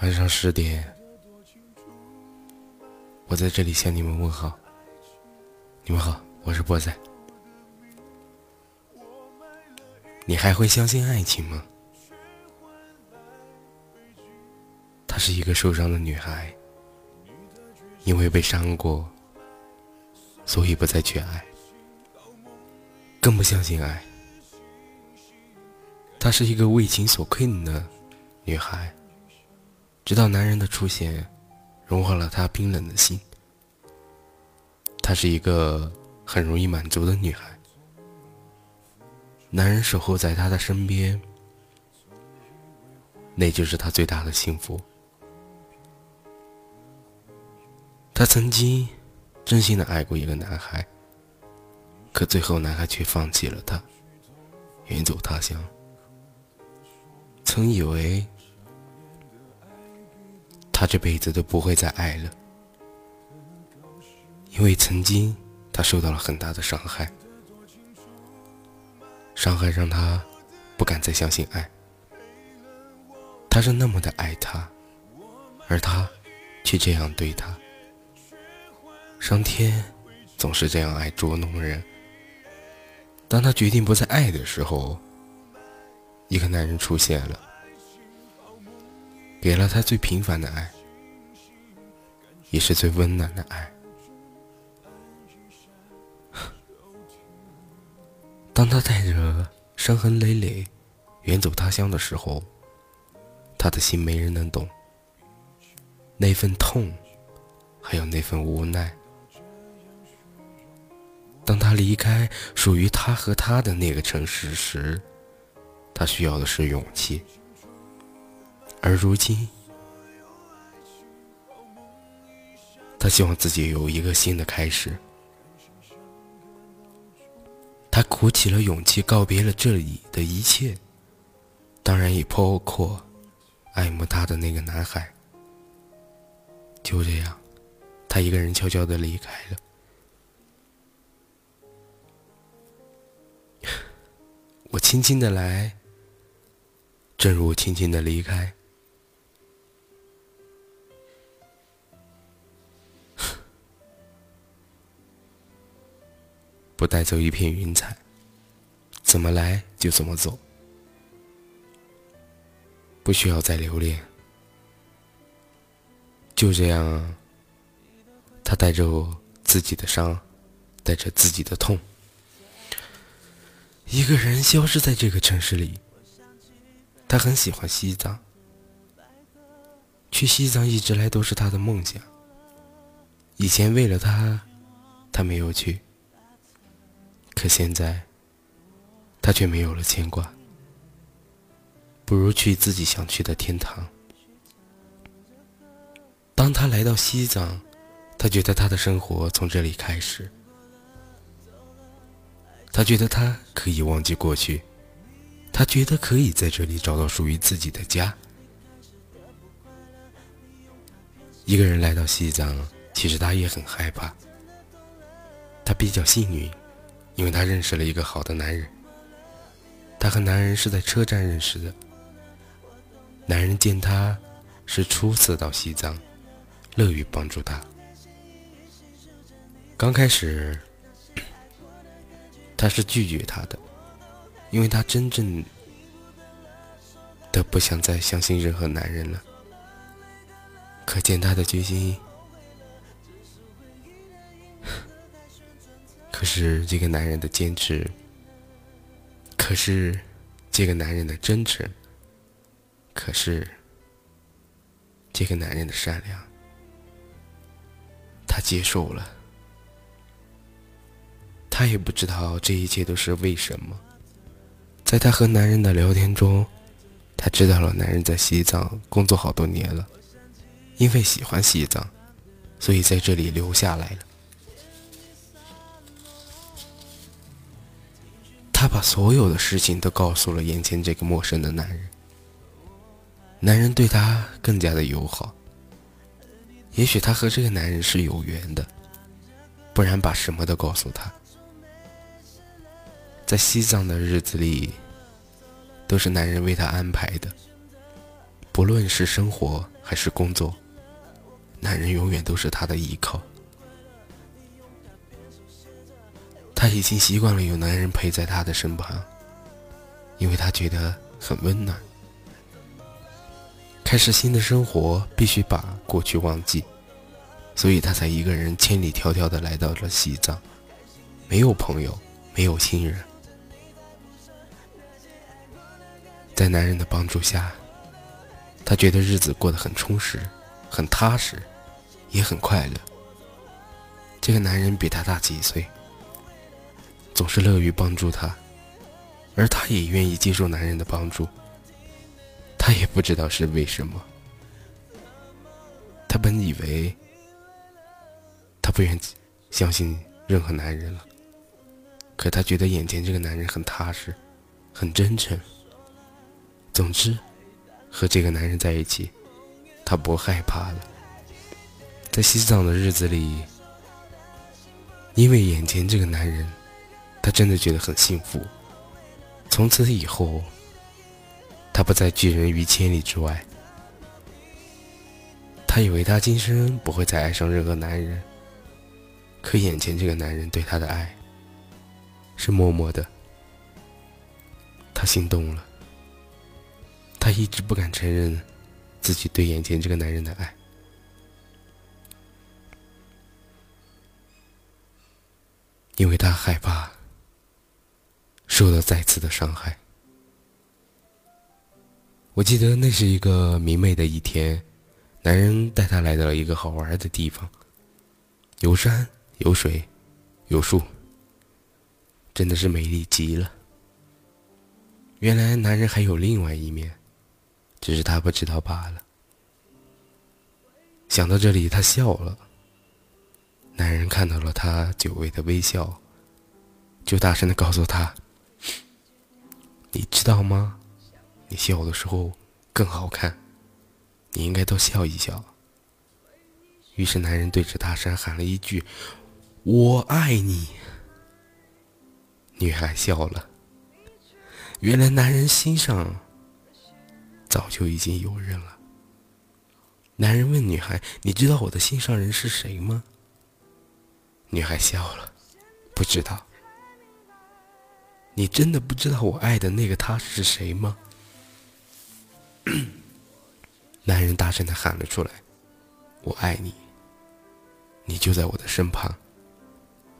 晚上十点，我在这里向你们问好。你们好，我是波仔。你还会相信爱情吗？她是一个受伤的女孩，因为被伤过，所以不再去爱，更不相信爱。她是一个为情所困的女孩。直到男人的出现，融化了她冰冷的心。她是一个很容易满足的女孩，男人守候在她的身边，那就是她最大的幸福。她曾经真心的爱过一个男孩，可最后男孩却放弃了她，远走他乡。曾以为。他这辈子都不会再爱了，因为曾经他受到了很大的伤害，伤害让他不敢再相信爱。他是那么的爱他，而他却这样对他。上天总是这样爱捉弄人。当他决定不再爱的时候，一个男人出现了。给了他最平凡的爱，也是最温暖的爱。当他带着伤痕累累远走他乡的时候，他的心没人能懂。那份痛，还有那份无奈。当他离开属于他和他的那个城市时，他需要的是勇气。而如今，他希望自己有一个新的开始。他鼓起了勇气，告别了这里的一切，当然也包括爱慕他的那个男孩。就这样，他一个人悄悄的离开了。我轻轻的来，正如轻轻的离开。不带走一片云彩，怎么来就怎么走，不需要再留恋。就这样，他带着自己的伤，带着自己的痛，一个人消失在这个城市里。他很喜欢西藏，去西藏一直来都是他的梦想。以前为了他，他没有去。可现在，他却没有了牵挂，不如去自己想去的天堂。当他来到西藏，他觉得他的生活从这里开始，他觉得他可以忘记过去，他觉得可以在这里找到属于自己的家。一个人来到西藏，其实他也很害怕，他比较幸运。因为她认识了一个好的男人，她和男人是在车站认识的。男人见她是初次到西藏，乐于帮助她。刚开始，他是拒绝他的，因为他真正的不想再相信任何男人了。可见他的决心。可是这个男人的坚持，可是这个男人的真诚，可是这个男人的善良，他接受了。他也不知道这一切都是为什么。在他和男人的聊天中，他知道了男人在西藏工作好多年了，因为喜欢西藏，所以在这里留下来了。他把所有的事情都告诉了眼前这个陌生的男人。男人对他更加的友好。也许他和这个男人是有缘的，不然把什么都告诉他。在西藏的日子里，都是男人为他安排的，不论是生活还是工作，男人永远都是她的依靠。她已经习惯了有男人陪在她的身旁，因为她觉得很温暖。开始新的生活，必须把过去忘记，所以她才一个人千里迢迢的来到了西藏，没有朋友，没有亲人，在男人的帮助下。她觉得日子过得很充实，很踏实，也很快乐。这个男人比她大几岁，总是乐于帮助他，而他也愿意接受男人的帮助。他也不知道是为什么。他本以为他不愿相信任何男人了，可他觉得眼前这个男人很踏实，很真诚。总之。和这个男人在一起，他不害怕了。在西藏的日子里，因为眼前这个男人，她真的觉得很幸福。从此以后，她不再拒人于千里之外。她以为她今生不会再爱上任何男人，可眼前这个男人对她的爱，是默默的。她心动了。她一直不敢承认自己对眼前这个男人的爱，因为她害怕受到再次的伤害。我记得那是一个明媚的一天，男人带她来到了一个好玩的地方，有山有水有树，真的是美丽极了。原来男人还有另外一面。只是他不知道罢了。想到这里，他笑了。男人看到了他久违的微笑，就大声的告诉他：“你知道吗？你笑的时候更好看，你应该多笑一笑。”于是男人对着大山喊了一句：“我爱你。”女孩笑了。原来男人心上。早就已经有人了。男人问女孩：“你知道我的心上人是谁吗？”女孩笑了：“不知道。”你真的不知道我爱的那个他是谁吗？男人大声的喊了出来：“我爱你，你就在我的身旁。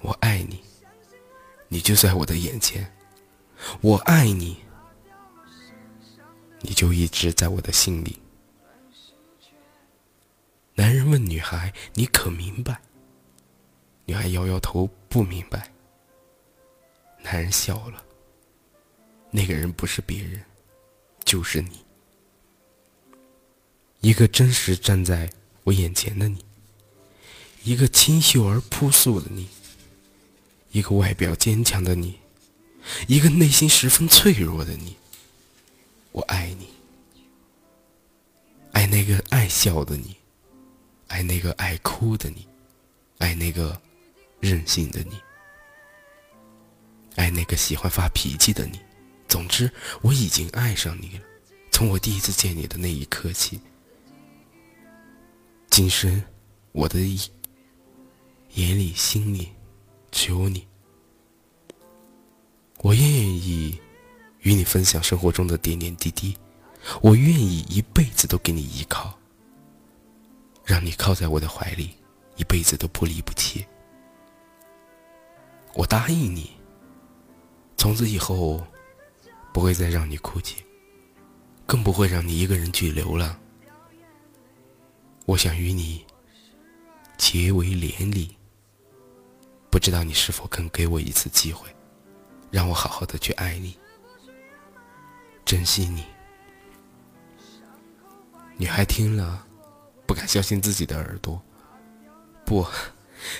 我爱你，你就在我的眼前。我爱你。”你就一直在我的心里。男人问女孩：“你可明白？”女孩摇摇头，不明白。男人笑了。那个人不是别人，就是你。一个真实站在我眼前的你，一个清秀而朴素的你，一个外表坚强的你，一个内心十分脆弱的你。我爱你，爱那个爱笑的你，爱那个爱哭的你，爱那个任性的你，爱那个喜欢发脾气的你。总之，我已经爱上你了。从我第一次见你的那一刻起，今生我的眼里、心里只有你。我愿意。与你分享生活中的点点滴滴，我愿意一辈子都给你依靠，让你靠在我的怀里，一辈子都不离不弃。我答应你，从此以后不会再让你哭泣，更不会让你一个人去流浪。我想与你结为连理，不知道你是否肯给我一次机会，让我好好的去爱你。珍惜你，女孩听了，不敢相信自己的耳朵。不，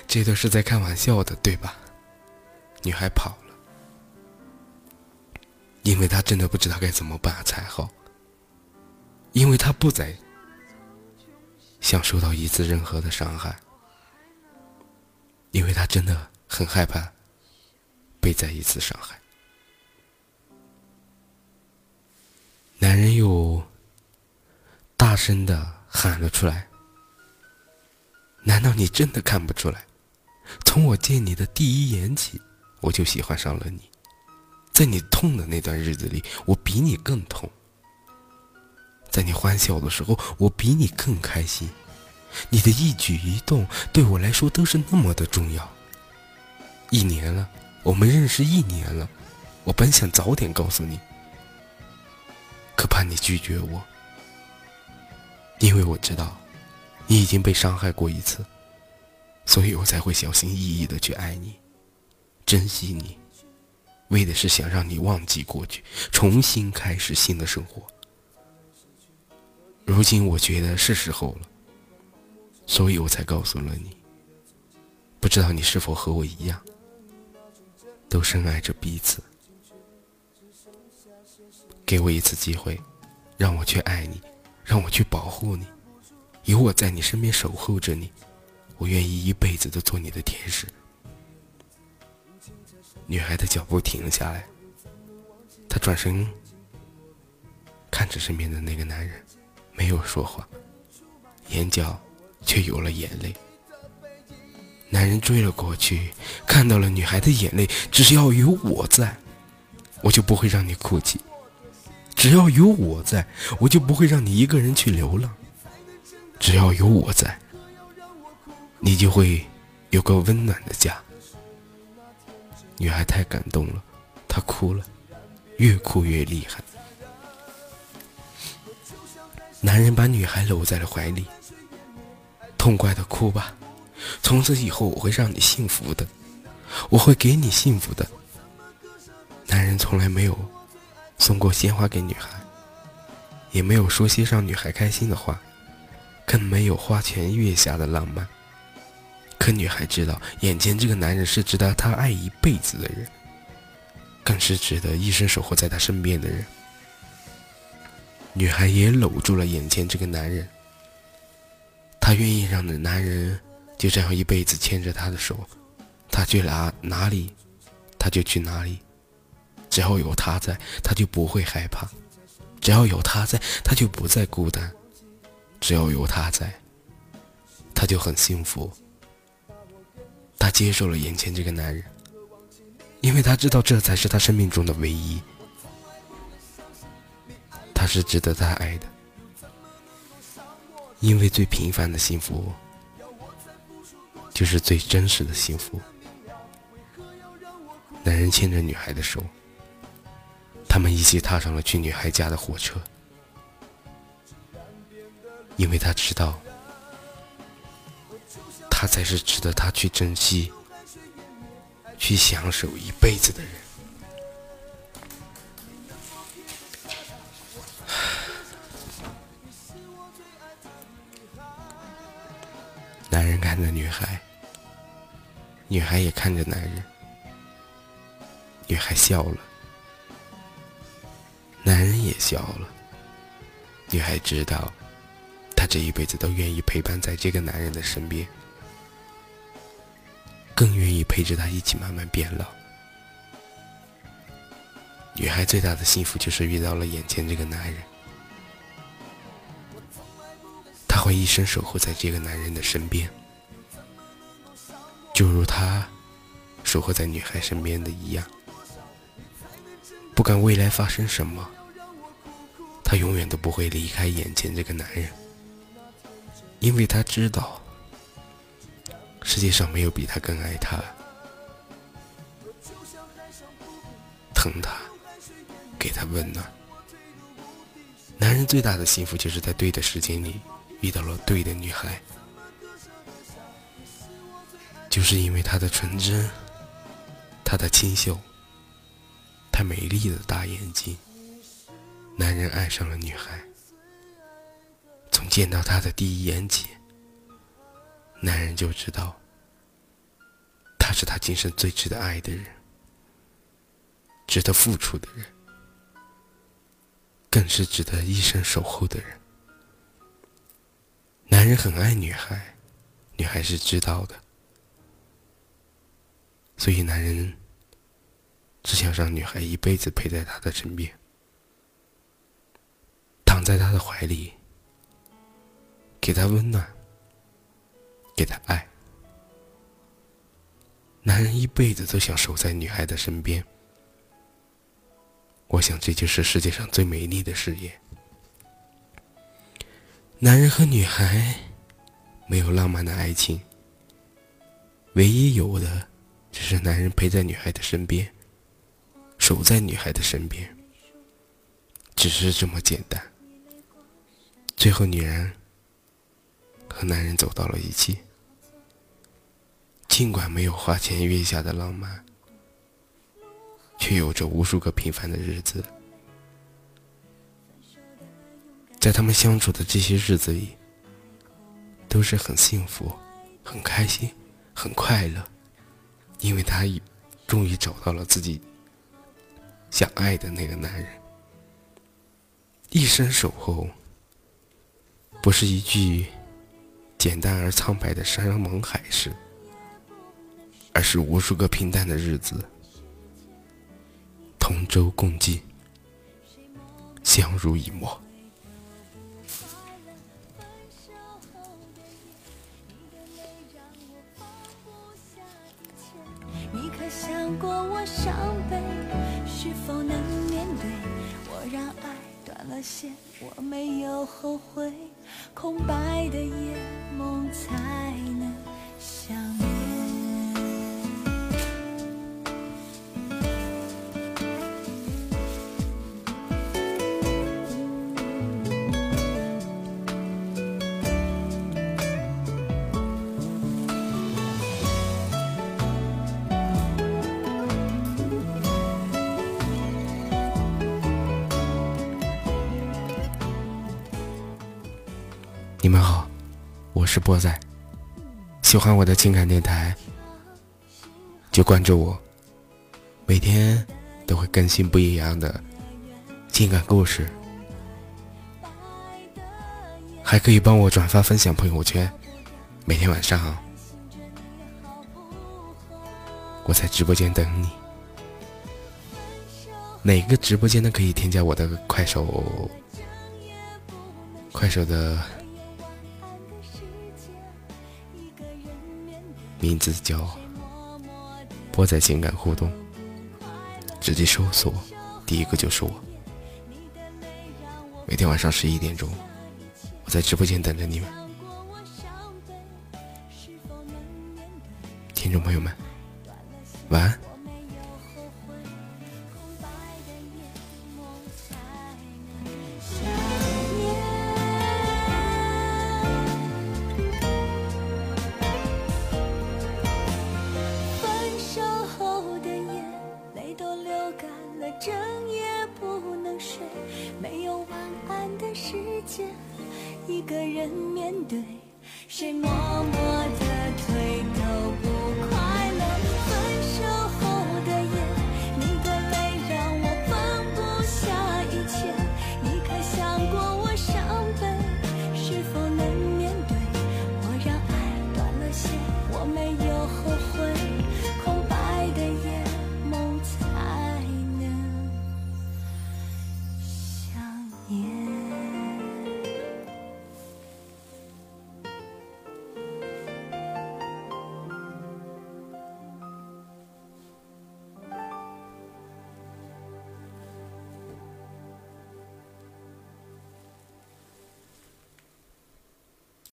这都是在开玩笑的，对吧？女孩跑了，因为他真的不知道该怎么办才好。因为他不再想受到一次任何的伤害，因为他真的很害怕被再一次伤害。男人又大声的喊了出来。难道你真的看不出来？从我见你的第一眼起，我就喜欢上了你。在你痛的那段日子里，我比你更痛；在你欢笑的时候，我比你更开心。你的一举一动对我来说都是那么的重要。一年了，我们认识一年了，我本想早点告诉你，可怕你拒绝我，因为我知道你已经被伤害过一次，所以我才会小心翼翼的去爱你，珍惜你，为的是想让你忘记过去，重新开始新的生活。如今我觉得是时候了。所以我才告诉了你，不知道你是否和我一样，都深爱着彼此。给我一次机会，让我去爱你，让我去保护你，有我在你身边守候着你，我愿意一辈子都做你的天使。女孩的脚步停了下来，她转身看着身边的那个男人，没有说话，眼角。却有了眼泪。男人追了过去，看到了女孩的眼泪。只要有我在，我就不会让你哭泣；只要有我在，我就不会让你一个人去流浪；只要有我在，你就会有个温暖的家。女孩太感动了，她哭了，越哭越厉害。男人把女孩搂在了怀里。痛快的哭吧，从此以后我会让你幸福的，我会给你幸福的。男人从来没有送过鲜花给女孩，也没有说些让女孩开心的话，更没有花前月下的浪漫。可女孩知道，眼前这个男人是值得她爱一辈子的人，更是值得一生守候在她身边的人。女孩也搂住了眼前这个男人。她愿意让男人就这样一辈子牵着她的手，她去哪哪里，他就去哪里。只要有他在，他就不会害怕；只要有他在，他就不再孤单；只要有他在，他就很幸福。他接受了眼前这个男人，因为他知道这才是他生命中的唯一。他是值得他爱的。因为最平凡的幸福，就是最真实的幸福。男人牵着女孩的手，他们一起踏上了去女孩家的火车。因为他知道，他才是值得他去珍惜、去享受一辈子的人。男人看着女孩，女孩也看着男人。女孩笑了，男人也笑了。女孩知道，她这一辈子都愿意陪伴在这个男人的身边，更愿意陪着他一起慢慢变老。女孩最大的幸福就是遇到了眼前这个男人。她会一生守护在这个男人的身边，就如他守护在女孩身边的一样。不管未来发生什么，他永远都不会离开眼前这个男人，因为他知道世界上没有比他更爱他、疼他、给他温暖。男人最大的幸福就是在对的时间里。遇到了对的女孩，就是因为她的纯真，她的清秀，她美丽的大眼睛，男人爱上了女孩。从见到她的第一眼起，男人就知道，他是他今生最值得爱的人，值得付出的人，更是值得一生守候的人。男人很爱女孩，女孩是知道的，所以男人只想让女孩一辈子陪在他的身边，躺在他的怀里，给他温暖，给他爱。男人一辈子都想守在女孩的身边。我想，这就是世界上最美丽的事业。男人和女孩没有浪漫的爱情，唯一有的只是男人陪在女孩的身边，守在女孩的身边，只是这么简单。最后，女人和男人走到了一起，尽管没有花前月下的浪漫。却有着无数个平凡的日子，在他们相处的这些日子里，都是很幸福、很开心、很快乐，因为他已终于找到了自己想爱的那个男人。一生守候，不是一句简单而苍白的山盟海誓，而是无数个平淡的日子。同舟共济，相濡以沫。你可想过我伤悲？是否能面对？我让爱断了线，我没有后悔。空白的夜，梦才能相你们好，我是波仔。喜欢我的情感电台，就关注我，每天都会更新不一样的情感故事，还可以帮我转发分享朋友圈。每天晚上，我在直播间等你。哪个直播间都？可以添加我的快手，快手的。名字叫“波仔情感互动”，直接搜索，第一个就是我。每天晚上十一点钟，我在直播间等着你们，听众朋友们，晚安。